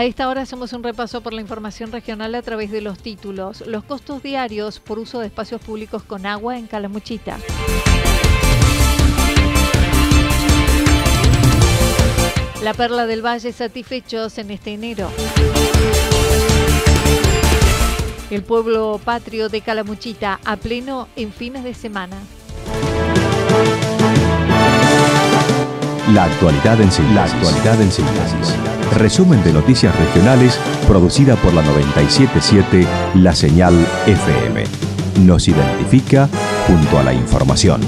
A esta hora hacemos un repaso por la información regional a través de los títulos. Los costos diarios por uso de espacios públicos con agua en Calamuchita. La Perla del Valle satisfechos en este enero. El pueblo patrio de Calamuchita a pleno en fines de semana. La actualidad en síntesis. La actualidad en síntesis. Resumen de noticias regionales producida por la 977 La Señal FM. Nos identifica junto a la información.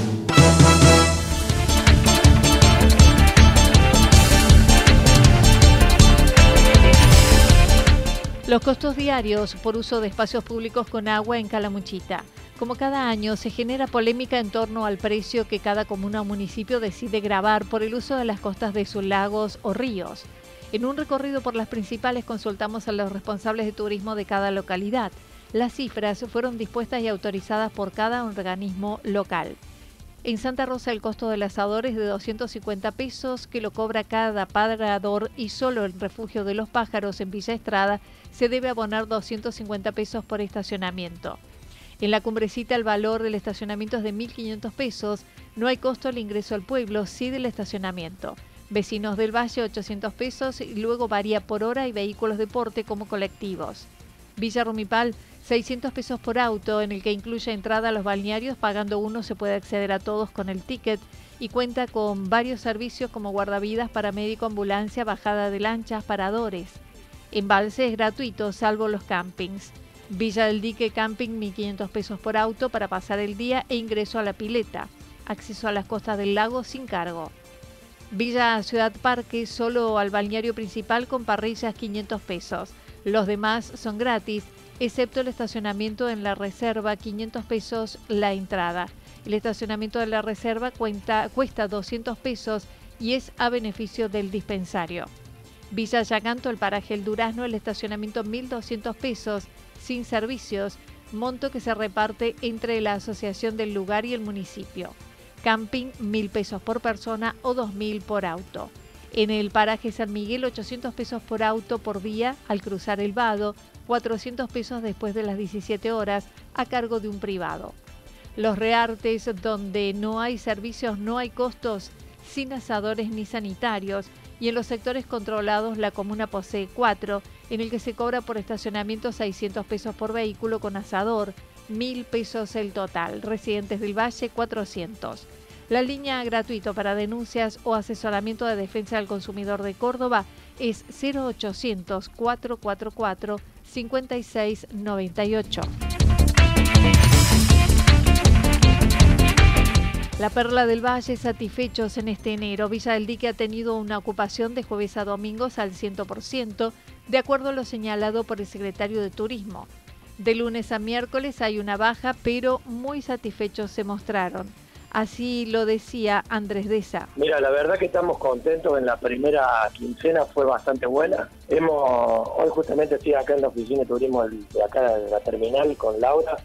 Los costos diarios por uso de espacios públicos con agua en Calamuchita. Como cada año, se genera polémica en torno al precio que cada comuna o municipio decide grabar por el uso de las costas de sus lagos o ríos. En un recorrido por las principales consultamos a los responsables de turismo de cada localidad. Las cifras fueron dispuestas y autorizadas por cada organismo local. En Santa Rosa el costo del asador es de 250 pesos que lo cobra cada padrador y solo el refugio de los pájaros en Villa Estrada se debe abonar 250 pesos por estacionamiento. En la cumbrecita el valor del estacionamiento es de 1.500 pesos, no hay costo al ingreso al pueblo, sí del estacionamiento. Vecinos del Valle 800 pesos y luego varía por hora y vehículos de porte como colectivos. Villa Rumipal 600 pesos por auto, en el que incluye entrada a los balnearios, pagando uno se puede acceder a todos con el ticket y cuenta con varios servicios como guardavidas, paramédico, ambulancia, bajada de lanchas, paradores. Embalse es gratuito, salvo los campings. Villa del Dique Camping, 1.500 pesos por auto para pasar el día e ingreso a la pileta. Acceso a las costas del lago sin cargo. Villa Ciudad Parque, solo al balneario principal con parrillas 500 pesos. Los demás son gratis, excepto el estacionamiento en la reserva, 500 pesos la entrada. El estacionamiento de la reserva cuenta, cuesta 200 pesos y es a beneficio del dispensario. Villa Yacanto, el paraje El Durazno, el estacionamiento 1.200 pesos, sin servicios, monto que se reparte entre la asociación del lugar y el municipio. Camping 1.000 pesos por persona o 2.000 por auto. En el paraje San Miguel 800 pesos por auto por día al cruzar el vado, 400 pesos después de las 17 horas a cargo de un privado. Los reartes donde no hay servicios, no hay costos, sin asadores ni sanitarios, y en los sectores controlados la comuna posee cuatro, en el que se cobra por estacionamiento 600 pesos por vehículo con asador, 1.000 pesos el total, residentes del Valle 400. La línea gratuita para denuncias o asesoramiento de defensa del consumidor de Córdoba es 0800 444 5698. La Perla del Valle satisfechos en este enero. Villa del Dique ha tenido una ocupación de jueves a domingos al 100%, de acuerdo a lo señalado por el secretario de Turismo. De lunes a miércoles hay una baja, pero muy satisfechos se mostraron. Así lo decía Andrés Deza. Mira, la verdad que estamos contentos. En la primera quincena fue bastante buena. Hemos, hoy justamente estoy acá en la oficina turismo de acá la terminal con Laura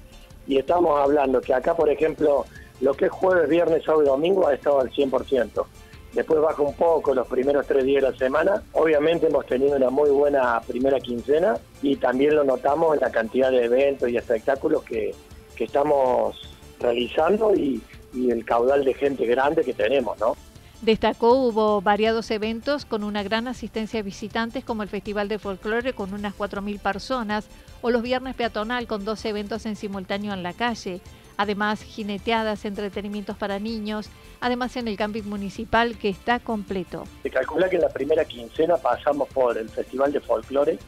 y estamos hablando que acá, por ejemplo, lo que es jueves, viernes, sábado y domingo ha estado al 100%. Después baja un poco los primeros tres días de la semana. Obviamente hemos tenido una muy buena primera quincena y también lo notamos en la cantidad de eventos y espectáculos que, estamos realizando y, y el caudal de gente grande que tenemos, ¿no? Destacó hubo variados eventos con una gran asistencia de visitantes como el Festival de Folclore con unas 4.000 personas o los Viernes Peatonal con dos eventos en simultáneo en la calle. Además, jineteadas, entretenimientos para niños, además en el camping municipal que está completo. Se calcula que en la primera quincena pasamos por el Festival de Folclore,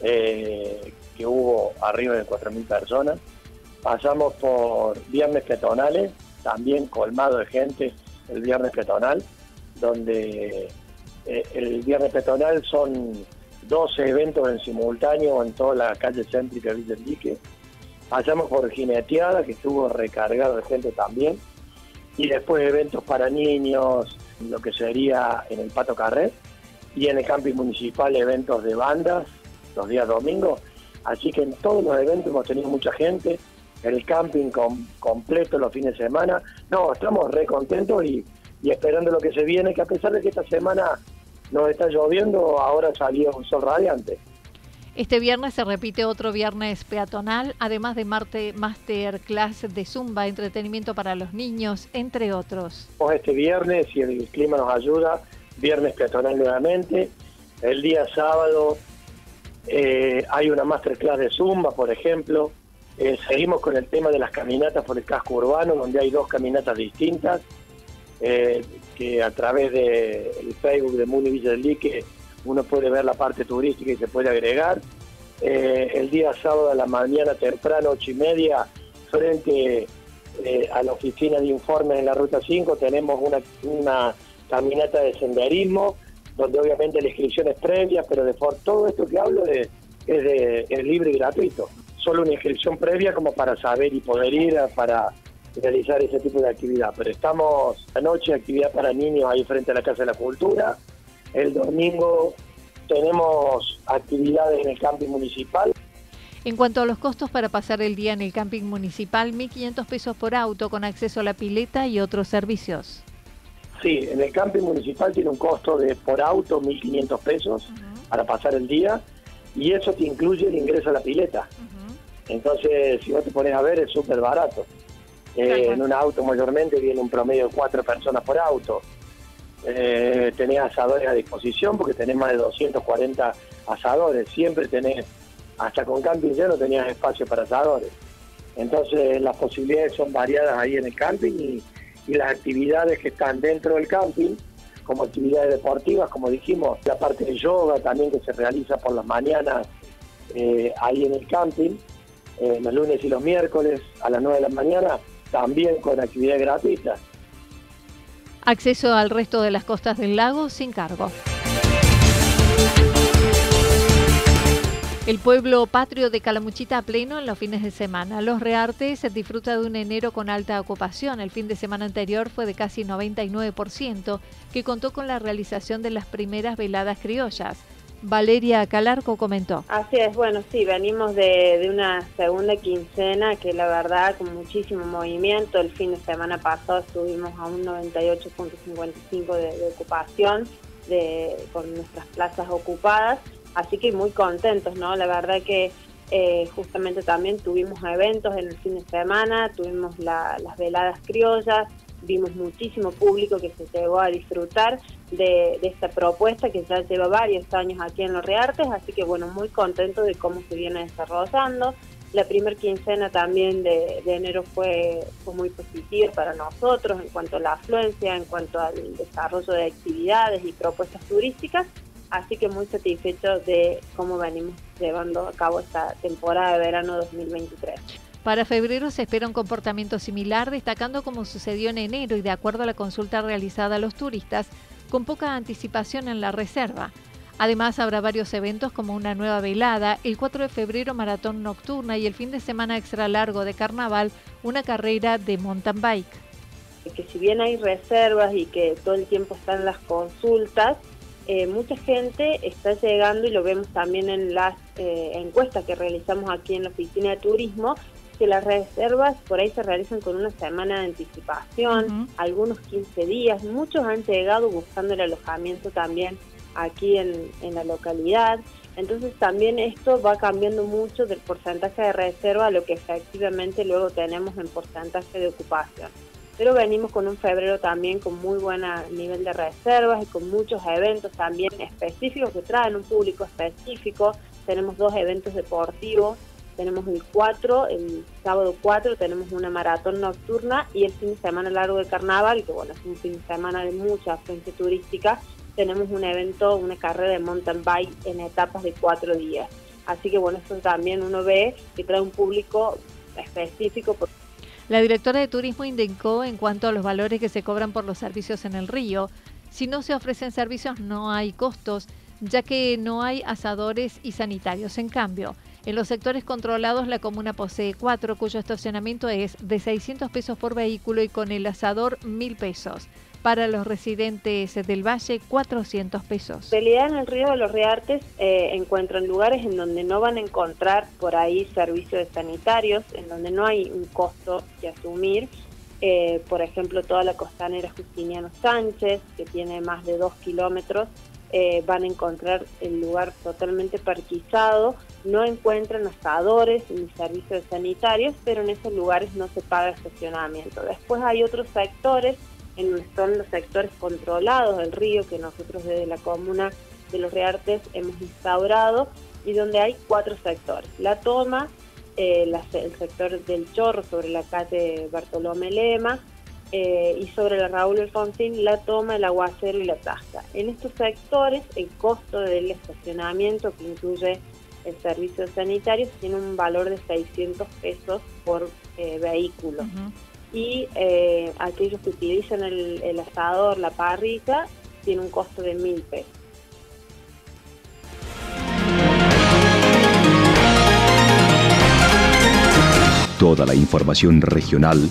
eh, que hubo arriba de 4.000 personas. Pasamos por Viernes Peatonales, también colmado de gente el Viernes Peatonal, donde eh, el Viernes Peatonal son 12 eventos en simultáneo en toda la calle céntrica de Villa Pasamos por Jineteada, que estuvo recargado de gente también, y después eventos para niños, lo que sería en el Pato Carré, y en el camping municipal eventos de bandas los días domingos. Así que en todos los eventos hemos tenido mucha gente, el camping completo los fines de semana. No, estamos re contentos y, y esperando lo que se viene, que a pesar de que esta semana nos está lloviendo, ahora salió un sol radiante. Este viernes se repite otro viernes peatonal, además de Marte Masterclass de Zumba, entretenimiento para los niños, entre otros. Este viernes, si el clima nos ayuda, viernes peatonal nuevamente. El día sábado eh, hay una Masterclass de Zumba, por ejemplo. Eh, seguimos con el tema de las caminatas por el casco urbano, donde hay dos caminatas distintas, eh, que a través del Facebook de Muni Villa del Lique uno puede ver la parte turística y se puede agregar. Eh, el día sábado a la mañana temprano, ocho y media, frente a la oficina de informes en la Ruta 5, tenemos una, una caminata de senderismo, donde obviamente la inscripción es previa, pero de por todo esto que hablo es, de, es libre y gratuito solo una inscripción previa como para saber y poder ir para realizar ese tipo de actividad. Pero estamos anoche, actividad para niños ahí frente a la Casa de la Cultura. El domingo tenemos actividades en el camping municipal. En cuanto a los costos para pasar el día en el camping municipal, 1.500 pesos por auto con acceso a la pileta y otros servicios. Sí, en el camping municipal tiene un costo de por auto 1.500 pesos para pasar el día y eso te incluye el ingreso a la pileta. Entonces, si vos te pones a ver, es súper barato. Eh, en un auto mayormente viene un promedio de cuatro personas por auto. Eh, tenés asadores a disposición porque tenés más de 240 asadores. Siempre tenés, hasta con camping no tenías espacio para asadores. Entonces las posibilidades son variadas ahí en el camping y, las actividades que están dentro del camping, como actividades deportivas, como dijimos, la parte de yoga también que se realiza por las mañanas eh, ahí en el camping, eh, los lunes y los miércoles a las 9 de la mañana, también con actividad gratuita. Acceso al resto de las costas del lago sin cargo. El pueblo patrio de Calamuchita a pleno en los fines de semana. Los Reartes disfruta de un enero con alta ocupación. El fin de semana anterior fue de casi 99%, que contó con la realización de las primeras veladas criollas. Valeria Calarco comentó. Así es, bueno, sí, venimos de, una segunda quincena que la verdad con muchísimo movimiento. El fin de semana pasado estuvimos a un 98.55 de, de, ocupación de, con nuestras plazas ocupadas, así que muy contentos, ¿no? La verdad que eh, justamente también tuvimos eventos en el fin de semana, tuvimos las veladas criollas, vimos muchísimo público que se llegó a disfrutar de, esta propuesta que ya lleva varios años aquí en Los Reartes, así que bueno, muy contento de cómo se viene desarrollando. La primera quincena también de, enero fue, fue, muy positiva para nosotros en cuanto a la afluencia, en cuanto al desarrollo de actividades y propuestas turísticas, así que muy satisfecho de cómo venimos llevando a cabo esta temporada de verano 2023. Para febrero se espera un comportamiento similar, destacando como sucedió en enero y de acuerdo a la consulta realizada a los turistas, con poca anticipación en la reserva. Además, habrá varios eventos como una nueva velada, el 4 de febrero maratón nocturna y el fin de semana extra largo de carnaval, una carrera de mountain bike. Que si bien hay reservas y que todo el tiempo están las consultas, eh, mucha gente está llegando y lo vemos también en las eh, encuestas que realizamos aquí en la oficina de turismo, que las reservas por ahí se realizan con una semana de anticipación, algunos 15 días, muchos han llegado buscando el alojamiento también aquí en, en la localidad. Entonces también esto va cambiando mucho del porcentaje de reserva a lo que efectivamente luego tenemos en porcentaje de ocupación. pero venimos con un febrero también con muy buen nivel de reservas y con muchos eventos también específicos que traen un público específico. Tenemos dos eventos deportivos, tenemos el 4, el sábado 4 tenemos una maratón nocturna y el fin de semana largo de carnaval, que bueno, es un fin de semana de mucha afluencia turística, tenemos un evento, una carrera de mountain bike en etapas de cuatro días. Así que bueno, eso también uno ve que trae un público específico. La directora de turismo indicó en cuanto a los valores que se cobran por los servicios en el río. Si no se ofrecen servicios no hay costos, ya que no hay asadores y sanitarios. En cambio, en los sectores controlados la comuna posee cuatro cuyo estacionamiento es de 600 pesos por vehículo y con el asador 1000 pesos. Para los residentes del valle, 400 pesos. En realidad en el río de los Reartes eh, encuentran lugares en donde no van a encontrar por ahí servicios sanitarios, en donde no hay un costo que asumir. Eh, por ejemplo, toda la costanera Justiniano Sánchez, que tiene más de dos kilómetros, eh, van a encontrar el lugar totalmente parquizado, no encuentran asadores ni servicios sanitarios, pero en esos lugares no se paga estacionamiento. Después hay otros sectores en son los sectores controlados del río que nosotros desde la comuna de Los Reartes hemos instaurado y donde hay cuatro sectores. La toma, eh, el sector del Chorro sobre la calle Bartolomé Lema eh, y sobre la Raúl Alfonsín, la toma, el aguacero y la tasca. En estos sectores el costo del estacionamiento que incluye el servicio sanitario tiene un valor de 600 pesos por eh, vehículo y eh, aquellos que utilizan el, asador, la parrilla, tiene un costo de mil pesos. Toda la información regional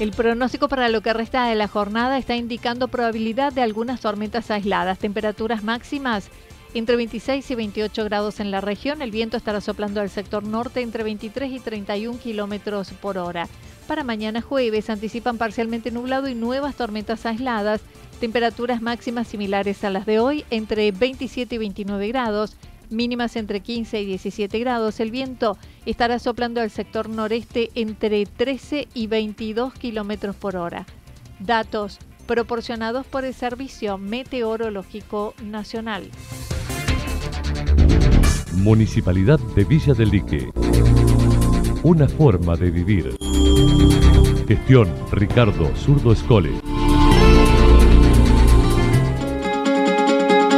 El pronóstico para lo que resta de la jornada está indicando probabilidad de algunas tormentas aisladas, temperaturas máximas entre 26 y 28 grados en la región. El viento estará soplando al sector norte entre 23 y 31 kilómetros por hora. Para mañana jueves anticipan parcialmente nublado y nuevas tormentas aisladas, temperaturas máximas similares a las de hoy, entre 27 y 29 grados, mínimas entre 15 y 17 grados. El viento estará soplando al sector noreste entre 13 y 22 kilómetros por hora. Datos proporcionados por el Servicio Meteorológico Nacional. Municipalidad de Villa del Lique. Una forma de vivir. Gestión Ricardo Zurdo Escole.